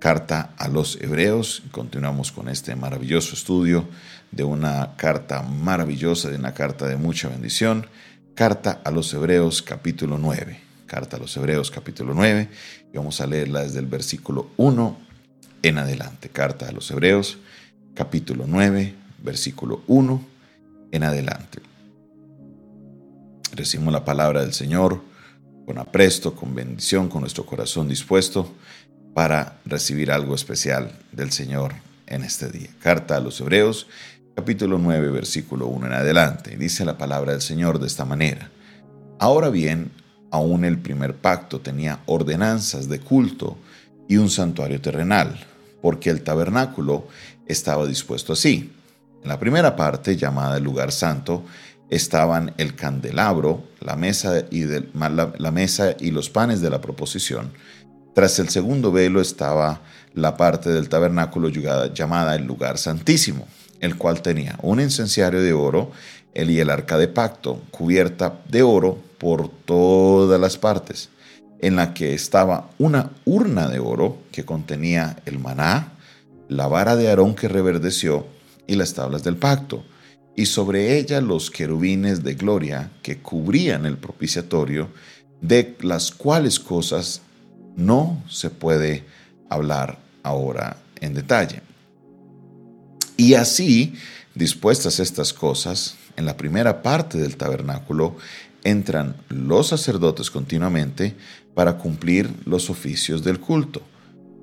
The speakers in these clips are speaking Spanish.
carta a los hebreos. Continuamos con este maravilloso estudio de una carta maravillosa, de una carta de mucha bendición. Carta a los hebreos capítulo 9. Carta a los hebreos capítulo 9. Y vamos a leerla desde el versículo 1 en adelante. Carta a los hebreos capítulo 9, versículo 1 en adelante. Recibimos la palabra del Señor con apresto, con bendición, con nuestro corazón dispuesto para recibir algo especial del Señor en este día. Carta a los Hebreos, capítulo 9, versículo 1 en adelante. Dice la palabra del Señor de esta manera. Ahora bien, aún el primer pacto tenía ordenanzas de culto y un santuario terrenal, porque el tabernáculo estaba dispuesto así. En la primera parte, llamada el lugar santo, estaban el candelabro, la mesa y, la mesa y los panes de la proposición, tras el segundo velo estaba la parte del tabernáculo llamada el lugar santísimo, el cual tenía un incenciario de oro, el y el arca de pacto, cubierta de oro por todas las partes, en la que estaba una urna de oro que contenía el maná, la vara de Aarón que reverdeció y las tablas del pacto, y sobre ella los querubines de gloria que cubrían el propiciatorio, de las cuales cosas no se puede hablar ahora en detalle. Y así, dispuestas estas cosas, en la primera parte del tabernáculo entran los sacerdotes continuamente para cumplir los oficios del culto.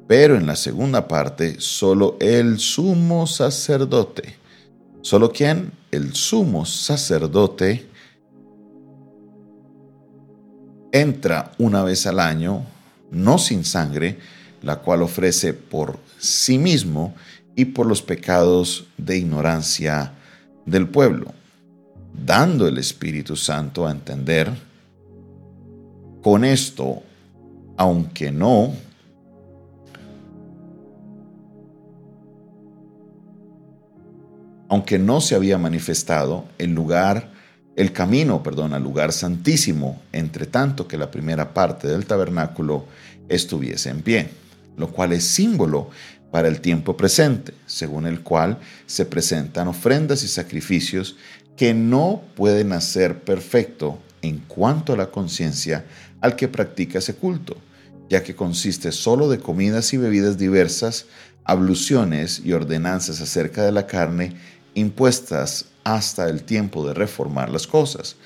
Pero en la segunda parte, solo el sumo sacerdote. ¿Solo quién? El sumo sacerdote entra una vez al año no sin sangre, la cual ofrece por sí mismo y por los pecados de ignorancia del pueblo, dando el Espíritu Santo a entender con esto, aunque no aunque no se había manifestado el lugar el camino, perdón, al lugar santísimo, entre tanto que la primera parte del tabernáculo estuviese en pie, lo cual es símbolo para el tiempo presente, según el cual se presentan ofrendas y sacrificios que no pueden hacer perfecto en cuanto a la conciencia al que practica ese culto, ya que consiste solo de comidas y bebidas diversas, abluciones y ordenanzas acerca de la carne impuestas hasta el tiempo de reformar las cosas.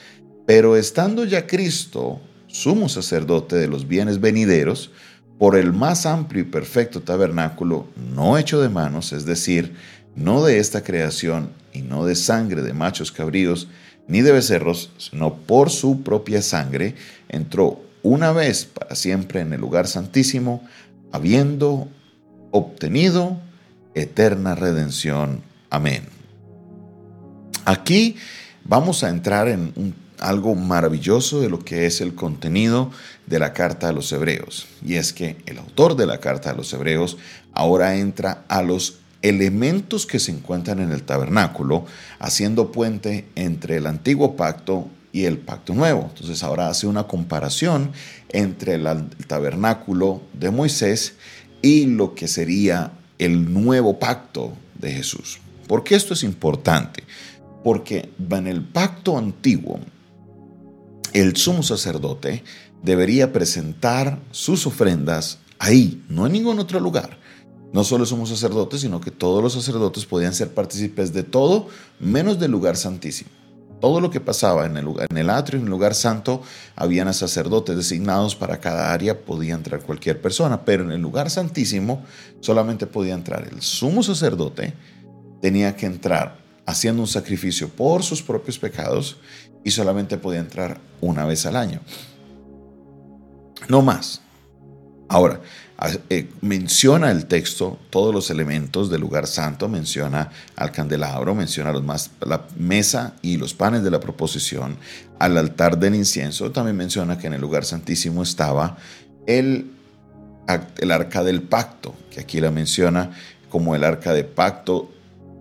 Pero estando ya Cristo, sumo sacerdote de los bienes venideros, por el más amplio y perfecto tabernáculo, no hecho de manos, es decir, no de esta creación y no de sangre de machos cabríos, ni de becerros, sino por su propia sangre, entró una vez para siempre en el lugar santísimo, habiendo obtenido eterna redención. Amén. Aquí vamos a entrar en algo maravilloso de lo que es el contenido de la carta a los hebreos. Y es que el autor de la carta a los hebreos ahora entra a los elementos que se encuentran en el tabernáculo, haciendo puente entre el antiguo pacto y el pacto nuevo. Entonces ahora hace una comparación entre el tabernáculo de Moisés y lo que sería el nuevo pacto de Jesús. ¿Por qué esto es importante? Porque en el pacto antiguo, el sumo sacerdote debería presentar sus ofrendas ahí, no en ningún otro lugar. No solo el sumo sacerdote, sino que todos los sacerdotes podían ser partícipes de todo, menos del lugar santísimo. Todo lo que pasaba en el, lugar, en el atrio, en el lugar santo, habían sacerdotes designados para cada área, podía entrar cualquier persona, pero en el lugar santísimo solamente podía entrar el sumo sacerdote, tenía que entrar haciendo un sacrificio por sus propios pecados y solamente podía entrar una vez al año. No más. Ahora, eh, menciona el texto todos los elementos del lugar santo, menciona al candelabro, menciona los más, la mesa y los panes de la proposición, al altar del incienso, también menciona que en el lugar santísimo estaba el, el arca del pacto, que aquí la menciona como el arca de pacto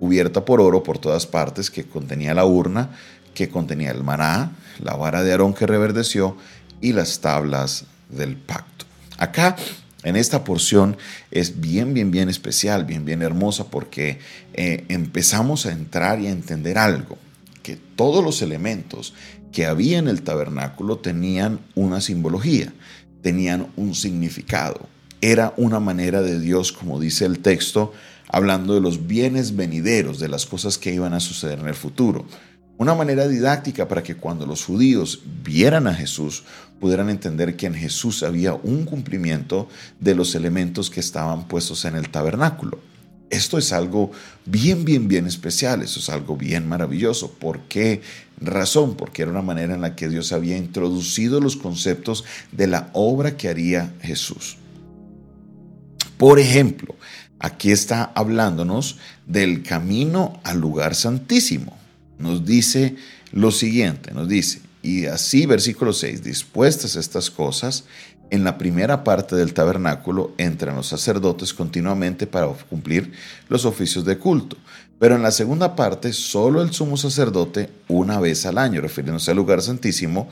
cubierta por oro por todas partes, que contenía la urna, que contenía el maná, la vara de Aarón que reverdeció y las tablas del pacto. Acá en esta porción es bien, bien, bien especial, bien, bien hermosa porque eh, empezamos a entrar y a entender algo, que todos los elementos que había en el tabernáculo tenían una simbología, tenían un significado. Era una manera de Dios, como dice el texto, hablando de los bienes venideros, de las cosas que iban a suceder en el futuro. Una manera didáctica para que cuando los judíos vieran a Jesús pudieran entender que en Jesús había un cumplimiento de los elementos que estaban puestos en el tabernáculo. Esto es algo bien, bien, bien especial, eso es algo bien maravilloso. ¿Por qué razón? Porque era una manera en la que Dios había introducido los conceptos de la obra que haría Jesús. Por ejemplo, aquí está hablándonos del camino al lugar santísimo nos dice lo siguiente, nos dice, y así versículo 6, dispuestas estas cosas, en la primera parte del tabernáculo entran los sacerdotes continuamente para cumplir los oficios de culto. Pero en la segunda parte, solo el sumo sacerdote una vez al año, refiriéndose al lugar santísimo,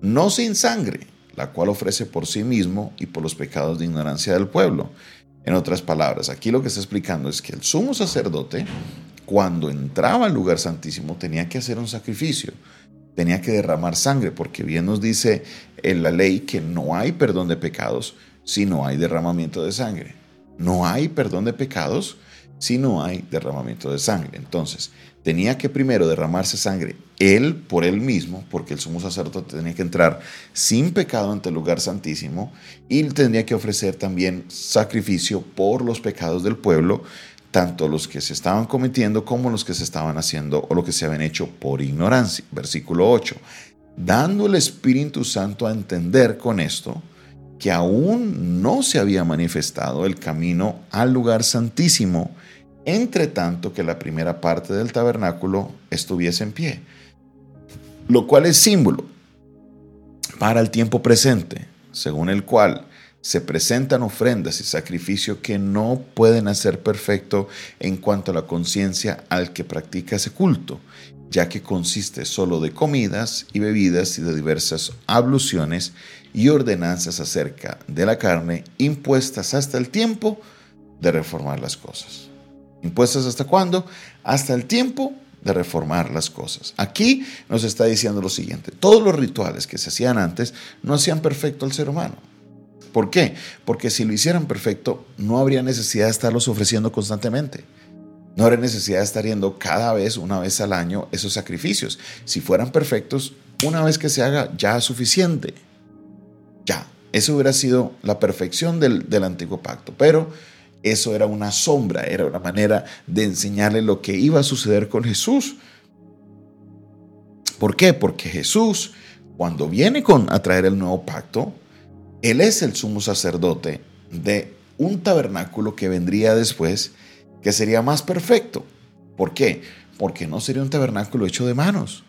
no sin sangre, la cual ofrece por sí mismo y por los pecados de ignorancia del pueblo. En otras palabras, aquí lo que está explicando es que el sumo sacerdote cuando entraba al lugar santísimo tenía que hacer un sacrificio, tenía que derramar sangre, porque bien nos dice en la ley que no hay perdón de pecados si no hay derramamiento de sangre. No hay perdón de pecados si no hay derramamiento de sangre. Entonces, tenía que primero derramarse sangre él por él mismo, porque el sumo sacerdote tenía que entrar sin pecado ante el lugar santísimo y tendría que ofrecer también sacrificio por los pecados del pueblo tanto los que se estaban cometiendo como los que se estaban haciendo o lo que se habían hecho por ignorancia. Versículo 8. Dando el Espíritu Santo a entender con esto que aún no se había manifestado el camino al lugar santísimo, entre tanto que la primera parte del tabernáculo estuviese en pie, lo cual es símbolo para el tiempo presente, según el cual se presentan ofrendas y sacrificios que no pueden hacer perfecto en cuanto a la conciencia al que practica ese culto, ya que consiste solo de comidas y bebidas y de diversas abluciones y ordenanzas acerca de la carne impuestas hasta el tiempo de reformar las cosas. ¿Impuestas hasta cuándo? Hasta el tiempo de reformar las cosas. Aquí nos está diciendo lo siguiente, todos los rituales que se hacían antes no hacían perfecto al ser humano ¿Por qué? Porque si lo hicieran perfecto, no habría necesidad de estarlos ofreciendo constantemente. No habría necesidad de estar yendo cada vez, una vez al año, esos sacrificios. Si fueran perfectos, una vez que se haga, ya es suficiente. Eso hubiera sido la perfección del, del antiguo pacto. Pero eso era una sombra, era una manera de enseñarle lo que iba a suceder con Jesús. ¿Por qué? Porque Jesús, cuando viene con, a traer el nuevo pacto, él es el sumo sacerdote de un tabernáculo que vendría después, que sería más perfecto. ¿Por qué? Porque no sería un tabernáculo hecho de manos,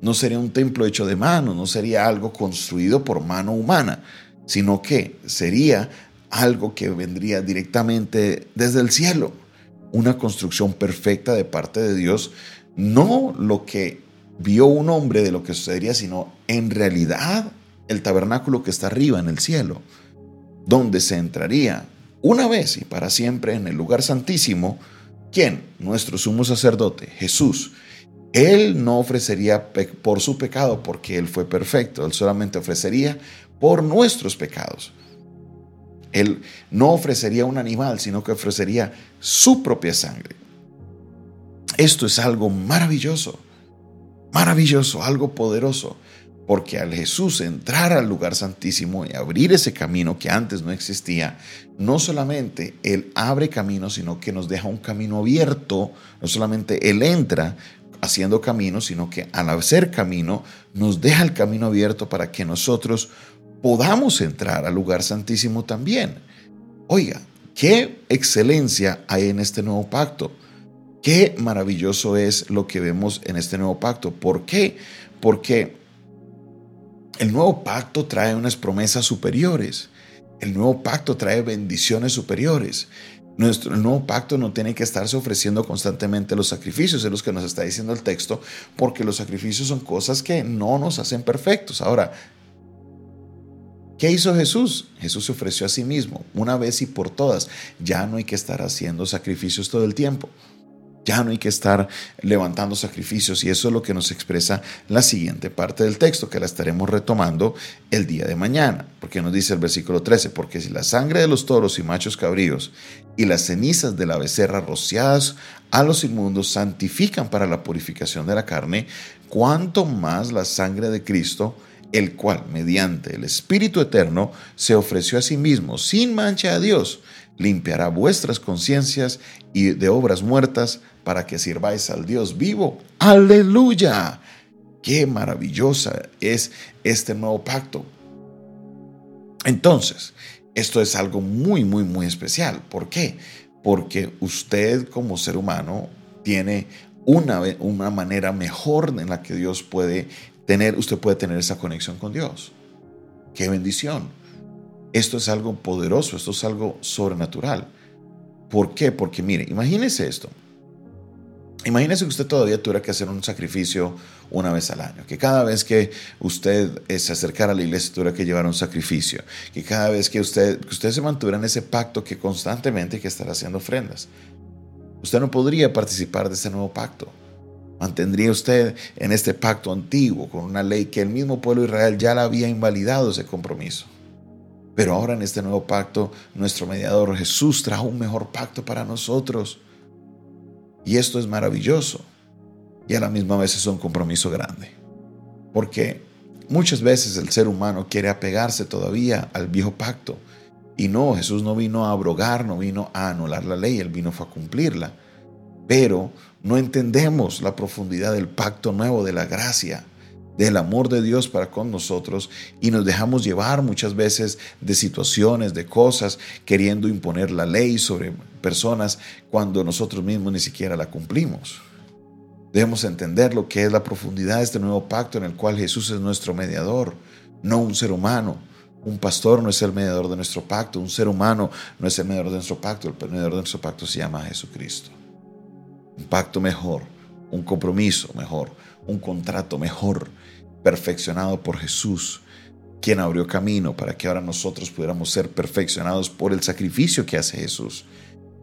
no sería un templo hecho de manos, no sería algo construido por mano humana, sino que sería algo que vendría directamente desde el cielo, una construcción perfecta de parte de Dios, no lo que vio un hombre de lo que sucedería, sino en realidad el tabernáculo que está arriba en el cielo, donde se entraría una vez y para siempre en el lugar santísimo, ¿quién? Nuestro sumo sacerdote, Jesús. Él no ofrecería por su pecado porque Él fue perfecto, Él solamente ofrecería por nuestros pecados. Él no ofrecería un animal, sino que ofrecería su propia sangre. Esto es algo maravilloso, maravilloso, algo poderoso. Porque al Jesús entrar al lugar santísimo y abrir ese camino que antes no existía, no solamente Él abre camino, sino que nos deja un camino abierto. No solamente Él entra haciendo camino, sino que al hacer camino nos deja el camino abierto para que nosotros podamos entrar al lugar santísimo también. Oiga, qué excelencia hay en este nuevo pacto. Qué maravilloso es lo que vemos en este nuevo pacto. ¿Por qué? Porque el nuevo pacto trae unas promesas superiores. El nuevo pacto trae bendiciones superiores. Nuestro, nuevo pacto no tiene que estarse ofreciendo constantemente los sacrificios, es lo que nos está diciendo el texto, porque los sacrificios son cosas que no nos hacen perfectos. Ahora, ¿Qué hizo Jesús? Jesús se ofreció a sí mismo, una vez y por todas. Ya no hay que estar haciendo sacrificios todo el tiempo. Ya no hay que estar levantando sacrificios. Y eso es lo que nos expresa la siguiente parte del texto, que la estaremos retomando el día de mañana, porque nos dice el versículo 13, porque si la sangre de los toros y machos cabríos y las cenizas de la becerra rociadas a los inmundos santifican para la purificación de la carne, cuanto más la sangre de Cristo, el cual mediante el Espíritu Eterno se ofreció a sí mismo sin mancha a Dios, limpiará vuestras conciencias y de obras muertas para que sirváis al Dios vivo. Aleluya. Qué maravillosa es este nuevo pacto. Entonces, esto es algo muy, muy, muy especial. ¿Por qué? Porque usted como ser humano tiene una, una manera mejor en la que Dios puede tener, usted puede tener esa conexión con Dios. Qué bendición. Esto es algo poderoso, esto es algo sobrenatural. ¿Por qué? Porque mire, imagínese esto. Imagínese que usted todavía tuviera que hacer un sacrificio una vez al año, que cada vez que usted eh, se acercara a la iglesia tuviera que llevar un sacrificio, que cada vez que usted, que usted se mantuviera en ese pacto que constantemente que estar haciendo ofrendas. Usted no podría participar de ese nuevo pacto. Mantendría usted en este pacto antiguo con una ley que el mismo pueblo Israel ya la había invalidado ese compromiso. Pero ahora en este nuevo pacto, nuestro mediador Jesús trajo un mejor pacto para nosotros y esto es maravilloso. Y a la misma vez es un compromiso grande. Porque muchas veces el ser humano quiere apegarse todavía al viejo pacto. Y no, Jesús no vino a abrogar, no vino a anular la ley, Él vino fue a cumplirla. Pero no entendemos la profundidad del pacto nuevo, de la gracia, del amor de Dios para con nosotros y nos dejamos llevar muchas veces de situaciones, de cosas, queriendo imponer la ley sobre personas cuando nosotros mismos ni siquiera la cumplimos. Debemos entender lo que es la profundidad de este nuevo pacto en el cual Jesús es nuestro mediador, no un ser humano. Un pastor no es el mediador de nuestro pacto, un ser humano no es el mediador de nuestro pacto, el mediador de nuestro pacto se llama Jesucristo. Un pacto mejor, un compromiso mejor, un contrato mejor, perfeccionado por Jesús, quien abrió camino para que ahora nosotros pudiéramos ser perfeccionados por el sacrificio que hace Jesús.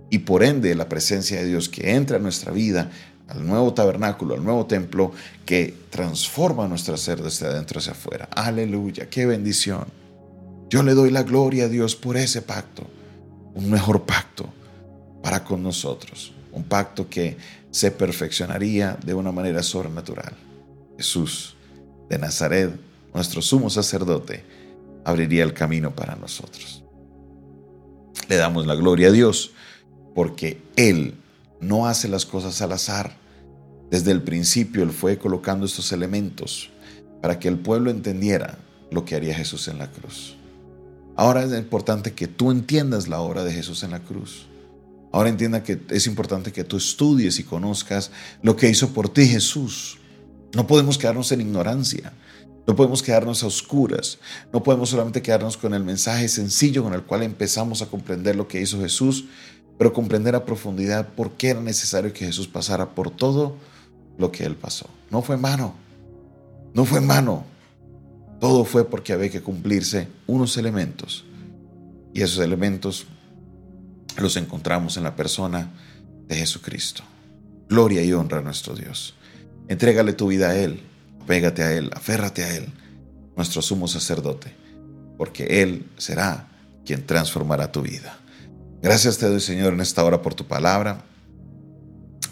Y por ende la presencia de Dios que entra en nuestra vida, al nuevo tabernáculo, al nuevo templo, que transforma nuestro ser desde adentro hacia afuera. Aleluya, qué bendición. Yo le doy la gloria a Dios por ese pacto, un mejor pacto para con nosotros, un pacto que se perfeccionaría de una manera sobrenatural. Jesús de Nazaret, nuestro sumo sacerdote, abriría el camino para nosotros. Le damos la gloria a Dios porque Él no hace las cosas al azar. Desde el principio Él fue colocando estos elementos para que el pueblo entendiera lo que haría Jesús en la cruz. Ahora es importante que tú entiendas la obra de Jesús en la cruz. Ahora entienda que es importante que tú estudies y conozcas lo que hizo por ti Jesús. No podemos quedarnos en ignorancia. No podemos quedarnos a oscuras. No podemos solamente quedarnos con el mensaje sencillo con el cual empezamos a comprender lo que hizo Jesús, pero comprender a profundidad por qué era necesario que Jesús pasara por todo lo que Él pasó. No fue en vano. No fue en vano. Todo fue porque había que cumplirse unos elementos. Y esos elementos los encontramos en la persona de Jesucristo. Gloria y honra a nuestro Dios. Entrégale tu vida a Él, pégate a Él, aférrate a Él, nuestro sumo sacerdote, porque Él será quien transformará tu vida. Gracias te doy, Señor, en esta hora por tu palabra.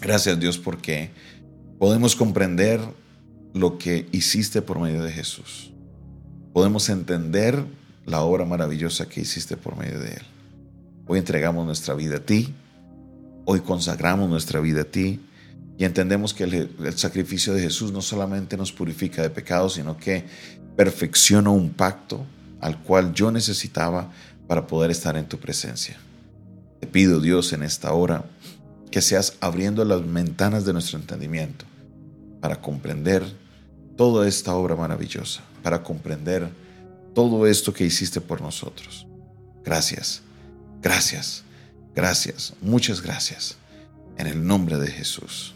Gracias, Dios, porque podemos comprender lo que hiciste por medio de Jesús. Podemos entender la obra maravillosa que hiciste por medio de Él. Hoy entregamos nuestra vida a ti. Hoy consagramos nuestra vida a ti. Y entendemos que el, sacrificio de Jesús no solamente nos purifica de pecados, sino que perfecciona un pacto al cual yo necesitaba para poder estar en tu presencia. Te pido, Dios, en esta hora, que seas abriendo las ventanas de nuestro entendimiento para comprender toda esta obra maravillosa, para comprender todo esto que hiciste por nosotros. Gracias. Gracias, gracias, muchas gracias. En el nombre de Jesús.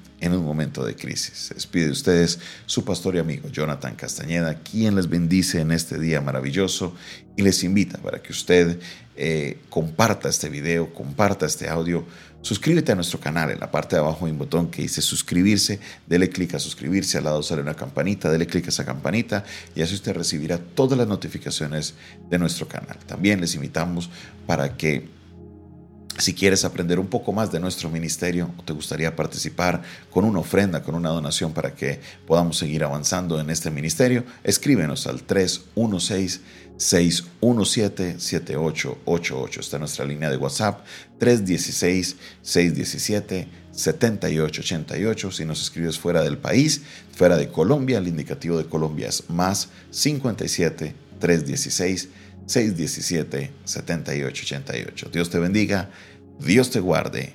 en un momento de crisis. Se despide de ustedes su pastor y amigo Jonathan Castañeda, quien les bendice en este día maravilloso y les invita para que usted eh, comparta este video, comparta este audio. Suscríbete a nuestro canal. En la parte de abajo hay un botón que dice suscribirse. Dele clic a suscribirse. Al lado sale una campanita. Dele clic a esa campanita y así usted recibirá todas las notificaciones de nuestro canal. También les invitamos para que si quieres aprender un poco más de nuestro ministerio o te gustaría participar con una ofrenda, con una donación para que podamos seguir avanzando en este ministerio, escríbenos al 316-617-7888. Está nuestra línea de WhatsApp 316-617-7888. Si nos escribes fuera del país, fuera de Colombia, el indicativo de Colombia es más 57 316 617 7888. Dios te bendiga, Dios te guarde